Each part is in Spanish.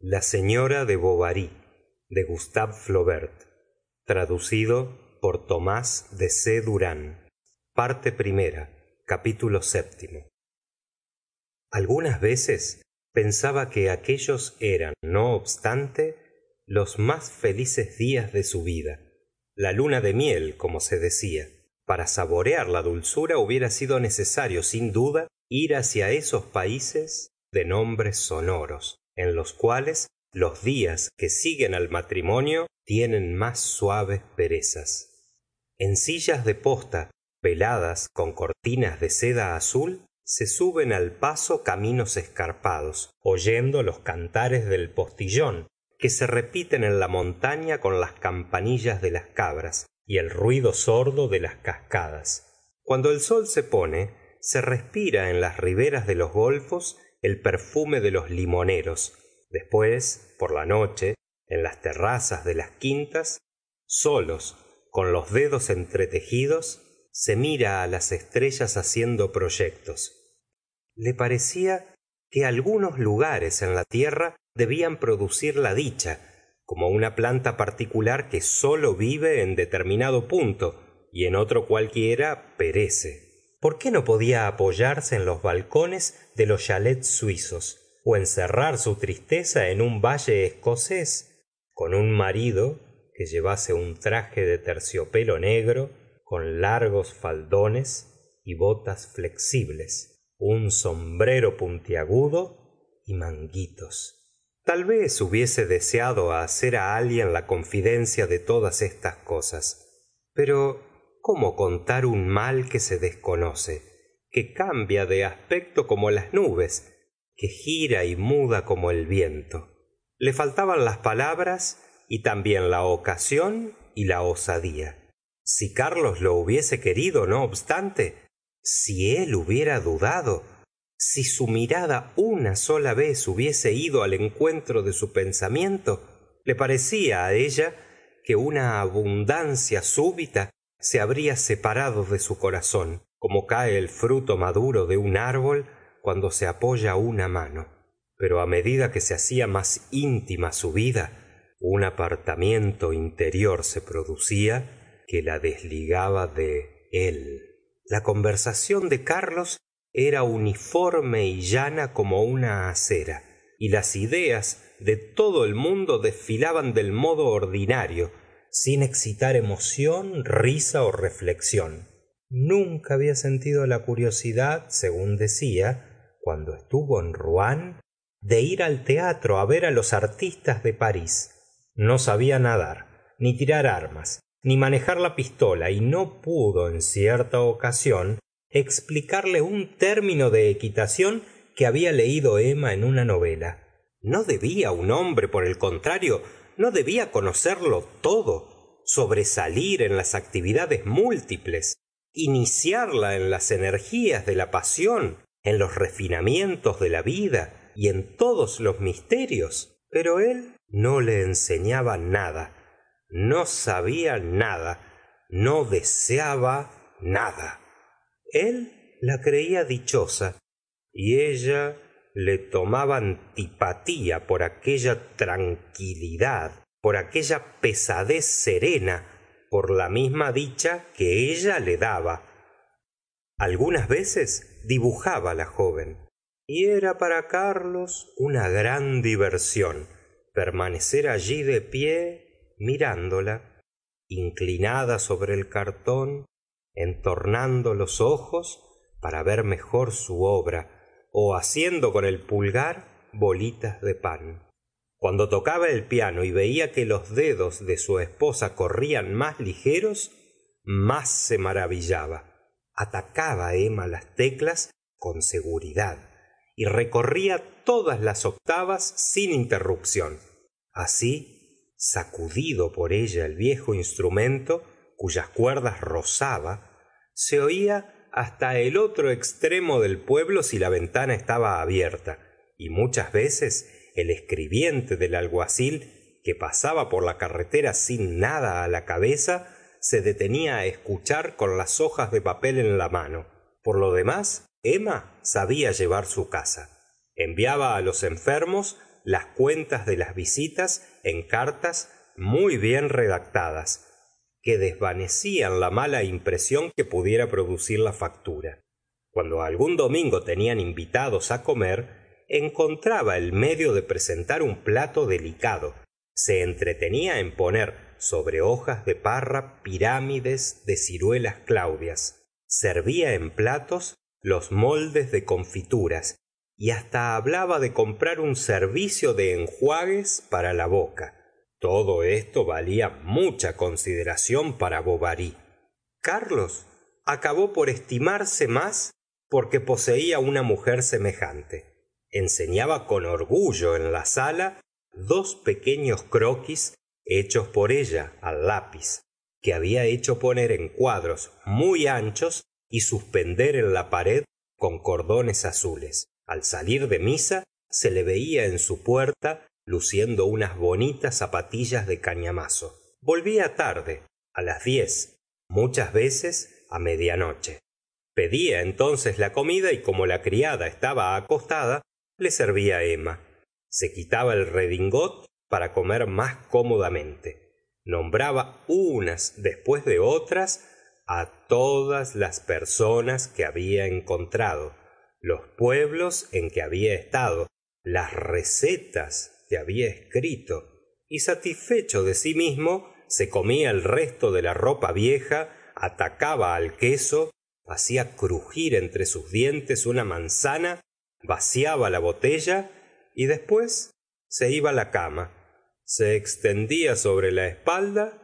la señora de bovary by gustave flaubert traducido por tomás de c. Algunas veces pensaba que aquellos eran no obstante los más felices días de su vida. La luna de miel como se decía. Para saborear la dulzura hubiera sido necesario sin duda ir hacia esos países de nombres sonoros en los cuales los días que siguen al matrimonio tienen más suaves perezas. En sillas de posta veladas con cortinas de seda azul se suben al paso caminos escarpados oyendo los cantares del postillón que se repiten en la montaña con las campanillas de las cabras y el ruido sordo de las cascadas. Cuando el sol se pone se respira en las riberas de los golfos el perfume de los limoneros. Después por la noche en las terrazas de las quintas solos con los dedos entretejidos se mira las estrellas haciendo proyectos. Le parecía que algunos lugares en la tierra debían producir la dicha como una planta particular que sólo vive en determinado punto y en otro cualquiera perece por qué no podía apoyarse en los balcones de los chalets suizos encerrar su tristeza en un valle escocés con un marido que llevase un traje de terciopelo negro con largos faldones y botas flexibles un sombrero puntiagudo y manguitos tal vez hubiese deseado hacer alguien la confidencia de todas estas cosas pero cómo contar un mal que se desconoce que cambia de aspecto como las nubes que gira y muda como el viento. Le faltaban las palabras y también la ocasión y la osadía. Si carlos lo hubiese querido no obstante si él hubiera dudado si su mirada una sola vez hubiese ido al encuentro de su pensamiento le parecía ella que una abundancia súbita se habría separado de su corazón como cae el fruto maduro de un árbol cuando se apoya una mano. Pero medida que se hacía más íntima su vida un apartamiento interior se producía que la desligaba de él. La conversación de carlos era uniforme y llana como una acera y las ideas de todo el mundo desfilaban del modo ordinario sin excitar emoción risa reflexión. Nunca había sentido la curiosidad según decía cuando estuvo en rouen de ir al teatro ver los artistas de parís. No sabía nadar ni tirar armas ni manejar la pistola y no pudo en cierta ocasión explicarle un término de equitación que había leído emma en una novela. No debía un hombre por el contrario no debía conocerlo todo sobresalir en las actividades múltiples iniciarla en las energías de la pasión en los refinamientos de la vida y en todos los misterios pero él no le enseñaba nada no sabía nada no deseaba nada. El la creía dichosa y ella le tomaba antipatía por aquella tranquilidad por aquella pesadez serena por la misma dicha que ella le daba. Algunas veces dibujaba la joven. Y era para carlos una gran diversión permanecer allí de pie mirándola inclinada sobre el cartón entornando los ojos para ver mejor su obra haciendo con el pulgar bolitas de pan. Cuando tocaba el piano y veía que los dedos de su esposa corrían más ligeros más se maravillaba. Atacaba emma las teclas con seguridad y recorría todas las octavas sin interrupción. Así sacudido por ella el viejo instrumento cuyas cuerdas rozaba se oía hasta el otro extremo del pueblo si la ventana estaba abierta y muchas veces el escribiente del alguacil que pasaba por la carretera sin nada la cabeza se detenía escuchar con las hojas de papel en la mano. Por lo demás emma sabía llevar su casa. Enviaba los enfermos las cuentas de las visitas en cartas muy bien redactadas que desvanecían la mala impresión que pudiera producir la factura. Cuando algún domingo tenían invitados comer encontraba el medio de presentar un plato delicado. Se entretenía en poner sobre hojas de parra pirámides de ciruelas claudias. Servia en platos los moldes de confituras y hasta hablaba de comprar un servicio de enjuagues para la boca todo esto valía mucha consideración para bovary. Carlos acabó por estimarse más porque poseía una mujer semejante. Enseñaba con orgullo en la sala dos pequeños croquis hechos por ella al lápiz que había hecho poner en cuadros muy anchos y suspender en la pared con cordones azules. Al salir de misa se le veía en su puerta luciendo unas bonitas zapatillas de cañamazo. Volvía tarde á las diez muchas veces media noche pedía entonces la comida y como la criada estaba acostada le servía emma. Se quitaba el redingot para comer más cómodamente. Nombraba unas después de otras todas las personas que había encontrado los pueblos en que había estado las recetas había escrito y satisfecho de sí mismo se comía el resto de la ropa vieja atacaba al queso hacía crugir entre sus dientes una manzana vaciaba la botella y después se iba la cama se extendía sobre la espalda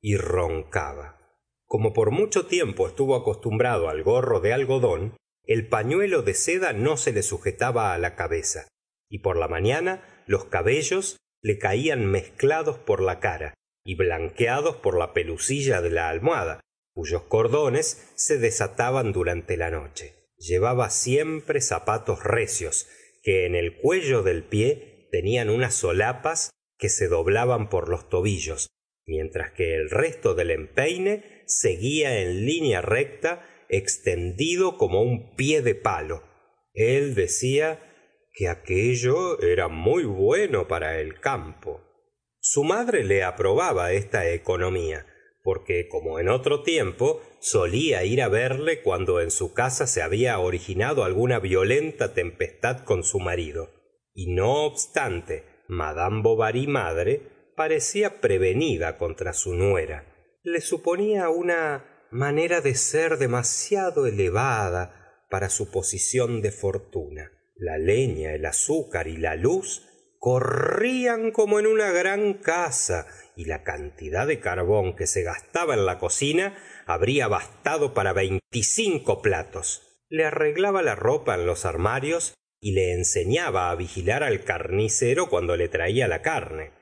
y roncaba. Como por mucho tiempo estuvo acostumbrado al gorro de algodón el pañuelo de seda no se le sujetaba la cabeza y por la mañana los cabellos le caían mezclados por la cara y blanqueados por la pelusilla de la almohada cuyos cordones se desataban durante la noche. Llevaba siempre zapatos recios que en el cuello del pie tenían unas solapas que se doblaban por los tobillos mientras que el resto del empeine seguía en línea recta extendido como un pie de palo. El decía que aquello era muy bueno para el campo. Su madre le aprobaba esta economía porque como en otro tiempo solía ir verle cuando en su casa se había originado alguna violenta tempestad con su marido. Y no obstante madame bovary madre parecía prevenida contra su nuera. Le suponía una manera de ser demasiado elevada para su posición de fortuna la leña el azúcar y la luz corrían como en una gran casa y la cantidad de carbón que se gastaba en la cocina habría bastado para veinticinco platos. Le arreglaba la ropa en los armarios y le enseñaba á vigilar al carnicero cuando le traía la carne.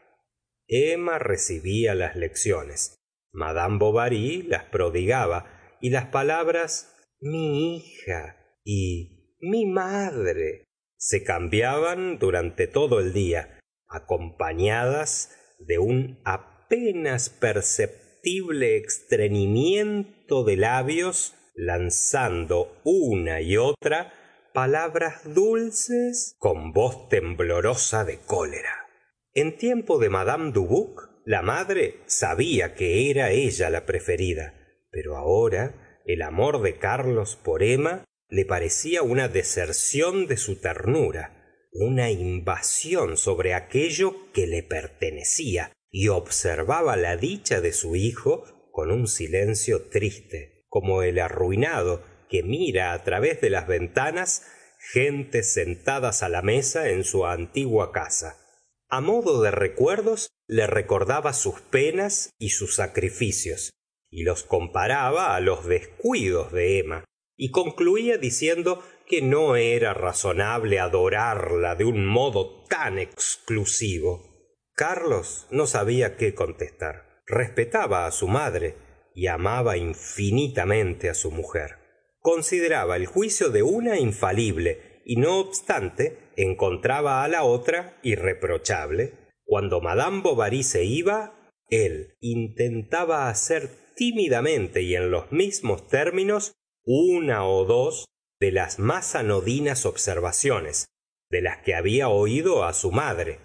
Emma recibía las lecciones madame bovary las prodigaba y las palabras mi hija y mi madre se cambiaban durante todo el día acompañadas de un apenas perceptible estreñimiento de labios lanzando una y otra palabras dulces con voz temblorosa de cólera. En tiempo de madame dubuc la madre sabía que era ella la preferida pero ahora el amor de carlos por emma le parecía una deserción de su ternura una invasión sobre aquello que le pertenecía y observaba la dicha de su hijo con un silencio triste como el arruinado que mira través de las ventanas gentes sentadas la mesa en su antigua casa. A modo de recuerdos le recordaba sus penas y sus sacrificios y los comparaba los descuidos de emma y concluía diciendo que no era razonable adorarla de un modo tan exclusivo. Carlos no sabía qué contestar. Respetaba su madre y amaba infinitamente su mujer. Consideraba el juicio de una infalible y no obstante encontraba la otra irreprochable. Cuando madame bovary se iba él intentaba hacer tímidamente y en los mismos términos una ó dos de las más anodinas observaciones de las que había oído su madre.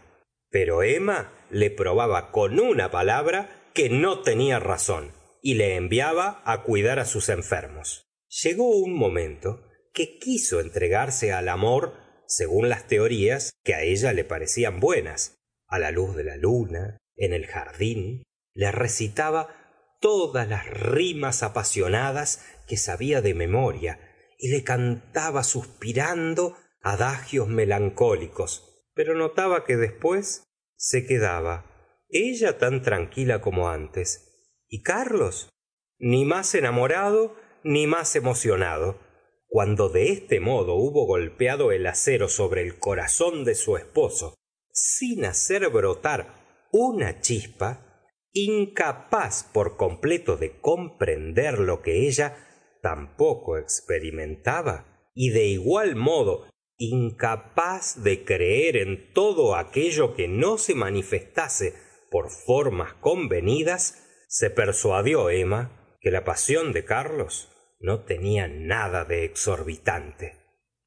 Pero emma le probaba con una palabra que no tenía razón y le enviaba cuidar sus enfermos. Llegó un momento que quiso entregarse al amor según las teorías que ella le parecían buenas. La luz de la luna en el jardín le recitaba todas las rimas apasionadas que sabía de memoria y le cantaba suspirando adagios melancólicos pero notaba que después se quedaba ella tan tranquila como antes y carlos ni más enamorado ni más emocionado cuando de este modo hubo golpeado el acero sobre el corazón de su esposo sin hacer brotar una chispa incapaz por completo de comprender lo que ella tampoco experimentaba y de igual modo incapaz de creer en todo aquello que no se manifestase por formas convenidas se persuadió emma que la pasión de carlos no tenía nada de exorbitante.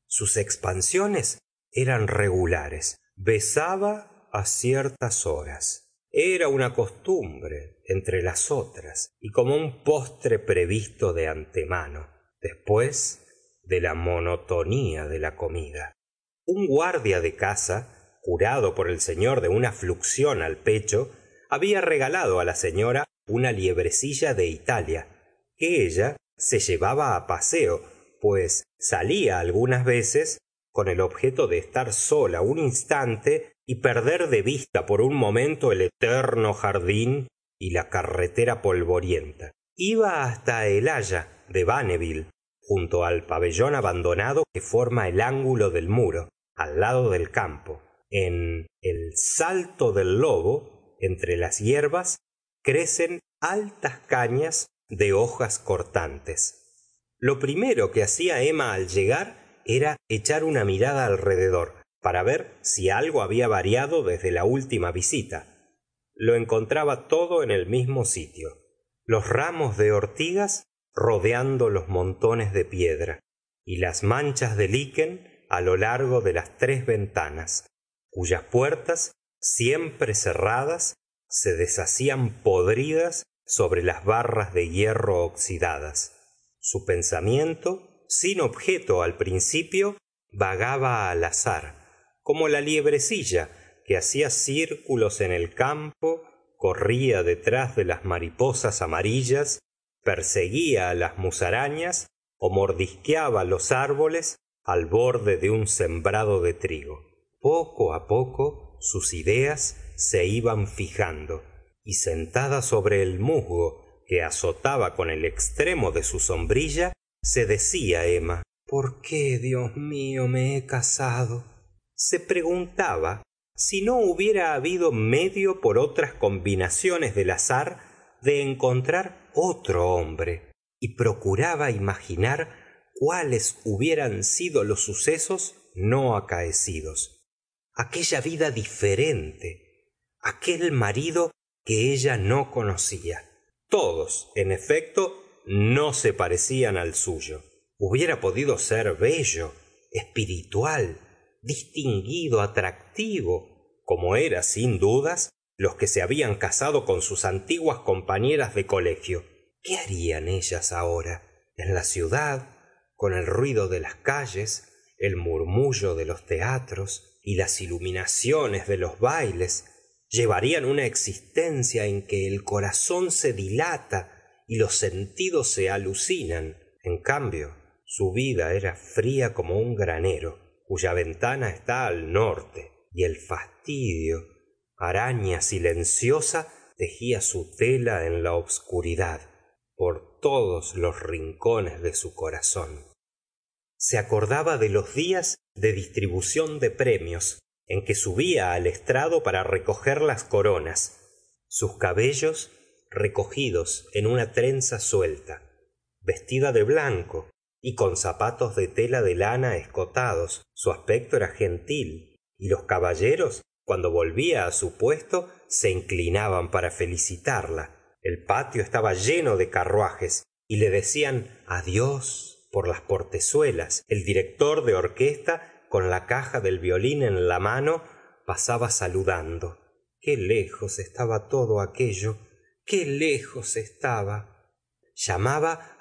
Sus expansiones eran regulares besaba ciertas horas era una costumbre entre las otras y como un postre previsto de antemano después de la monotonía de la comida. Un guardia de casa curado por el señor de una fluxión al pecho había regalado la señora una liebrecilla de italia que ella se llevaba paseo pues salía algunas veces con el objeto de estar sola un instante y perder de vista por un momento el eterno jardín y la carretera polvorienta. Iba hasta el aya de banneville junto al pabellón abandonado que forma el ángulo del muro al lado del campo en el salto del lobo entre las hierbas crecen altas cañas de hojas cortantes. Lo primero que hacía emma al llegar era echar una mirada alrededor para ver si algo había variado desde la última visita. Lo encontraba todo en el mismo sitio los ramos de ortigas rodeando los montones de piedra y las manchas de liquen lo largo de las tres ventanas cuyas puertas siempre cerradas se deshacían podridas sobre las barras de hierro oxidadas. Su pensamiento sin objeto al principio vagaba al azar como la liebrecilla que hacía círculos en el campo corría detrás de las mariposas amarillas perseguía las musarañas mordisqueaba los árboles al borde de un sembrado de trigo. Poco poco sus ideas se iban fijando y sentada sobre el musgo que azotaba con el extremo de su sombrilla se decía emma por qué dios mío me he casado se preguntaba si no hubiera habido medio por otras combinaciones del azar de encontrar otro hombre y procuraba imaginar cuáles hubieran sido los sucesos no acaecidos. Aquella vida diferente aquel marido que ella no conocía. Todos en efecto no se parecían al suyo. Hubiera podido ser bello espiritual distinguido atractivo como era sin dudas los que se habían casado con sus antiguas compañeras de colegio. Qué harían ellas ahora en la ciudad con el ruido de las calles el murmullo de los teatros y las iluminaciones de los bailes llevarían una existencia en que el corazón se dilata y los sentidos se alucinan en cambio su vida era fría como un granero cuya ventana está al norte y el fastidio araña silenciosa tejía su tela en la obscuridad por todos los rincones de su corazón. Se acordaba de los días de distribución de premios en que subía al estrado para recoger las coronas sus cabellos recogidos en una trenza suelta vestida de blanco y con zapatos de tela de lana escotados su aspecto era gentil y los caballeros cuando volvía su puesto se inclinaban para felicitarla. El patio estaba lleno de carruajes y le decían adiós por las portezuelas. El director de orquesta con la caja del violín en la mano pasaba saludando. Qué lejos estaba todo aquello qué lejos estaba. Llamaba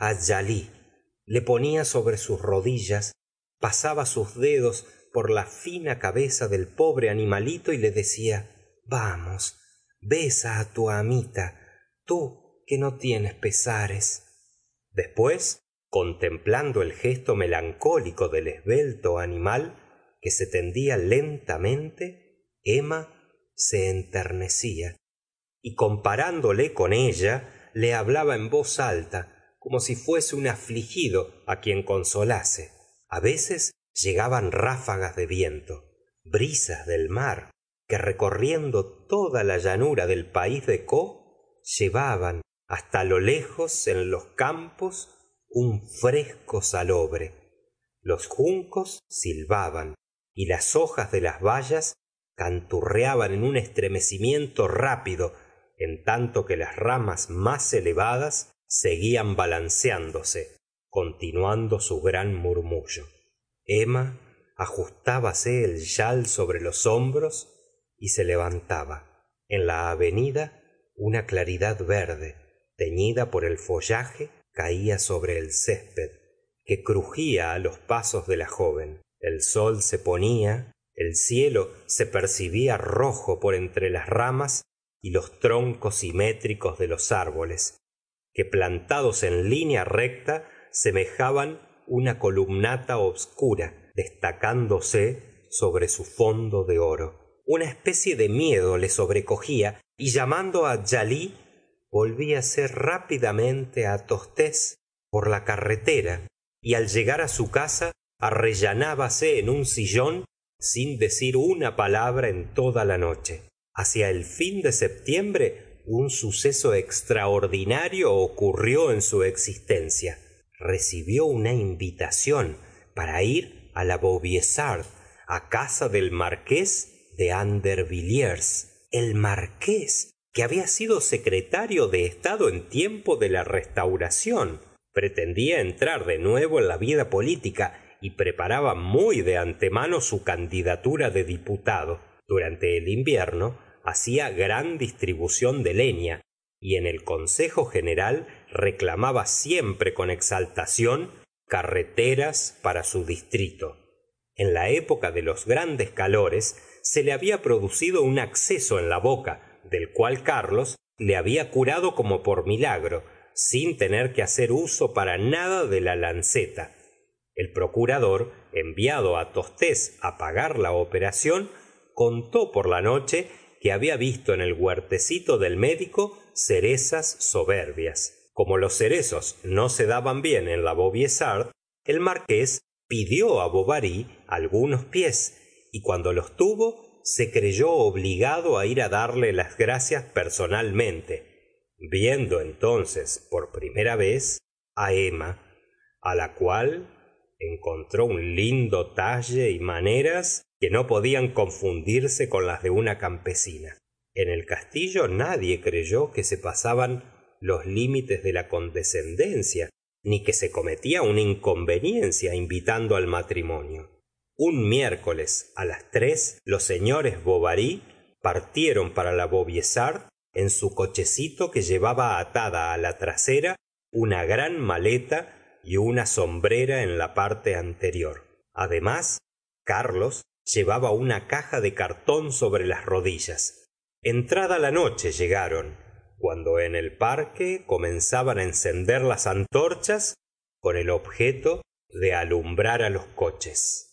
le ponía sobre sus rodillas pasaba sus dedos por la fina cabeza del pobre animalito y le decía vamos besa á tu amita tú que no tienes pesares después contemplando el gesto melancólico del esbelto animal que se tendía lentamente emma se enternecía y comparándole con ella le hablaba en voz alta como si fuese un afligido quien consolase. A veces llegaban ráfagas de viento brisas del mar que recorriendo toda la llanura del país de caux llevaban hasta lo lejos en los campos un fresco salobre. Los juncos silbaban y las hojas de las bayas canturreaban en un estremecimiento rápido en tanto que las ramas más elevadas seguían balanceándose continuando su gran murmullo. Emma ajustábase el chal sobre los hombros y se levantaba. En la avenida una claridad verde teñida por el follaje caía sobre el césped que crugía á los pasos de la joven. El sol se ponía el cielo se percibía rojo por entre las ramas y los troncos simétricos de los árboles que plantados en línea recta semejaban una columnata obscura destacándose sobre su fondo de oro. Una especie de miedo le sobrecogía y llamando á djali volvíase rápidamente tostes por la carretera y al llegar á su casa arrellanábase en un sillón sin decir una palabra en toda la noche. Hacia el fin de septiembre un suceso extraordinario ocurrió en su existencia. Recibió una invitación para ir la vaubyessard casa del marqués de andervilliers. El marqués que había sido secretario de estado en tiempo de la restauración pretendía entrar de nuevo en la vida política y preparaba muy de antemano su candidatura de diputado. Durante el invierno hacía gran distribución de leña y en el consejo general reclamaba siempre con exaltación carreteras para su distrito. En la época de los grandes calores se le había producido un acceso en la boca del cual carlos le había curado como por milagro sin tener que hacer uso para nada de la lanceta. El procurador enviado tostes pagar la operación contó por la noche que había visto en el huertecito del médico cerezas soberbias. Como los cerezos no se daban bien en la vaubyessard el marqués pidió á bovary algunos pies y cuando los tuvo se creyó obligado á ir á darle las gracias personalmente. Viendo entonces por primera vez á emma á la cual encontró un lindo talle y maneras que no podían confundirse con las de una campesina. En el castillo nadie creyó que se pasaban los límites de la condescendencia ni que se cometía una inconveniencia invitando al matrimonio. Un miércoles las tres los señores bovary partieron para la vaubyessard en su cochecito que llevaba atada la trasera una gran maleta y una sombrera en la parte anterior. Además carlos llevaba una caja de cartón sobre las rodillas. Entrada la noche llegaron. Cuando en el parque comenzaban encender las antorchas con el objeto de alumbrar los coches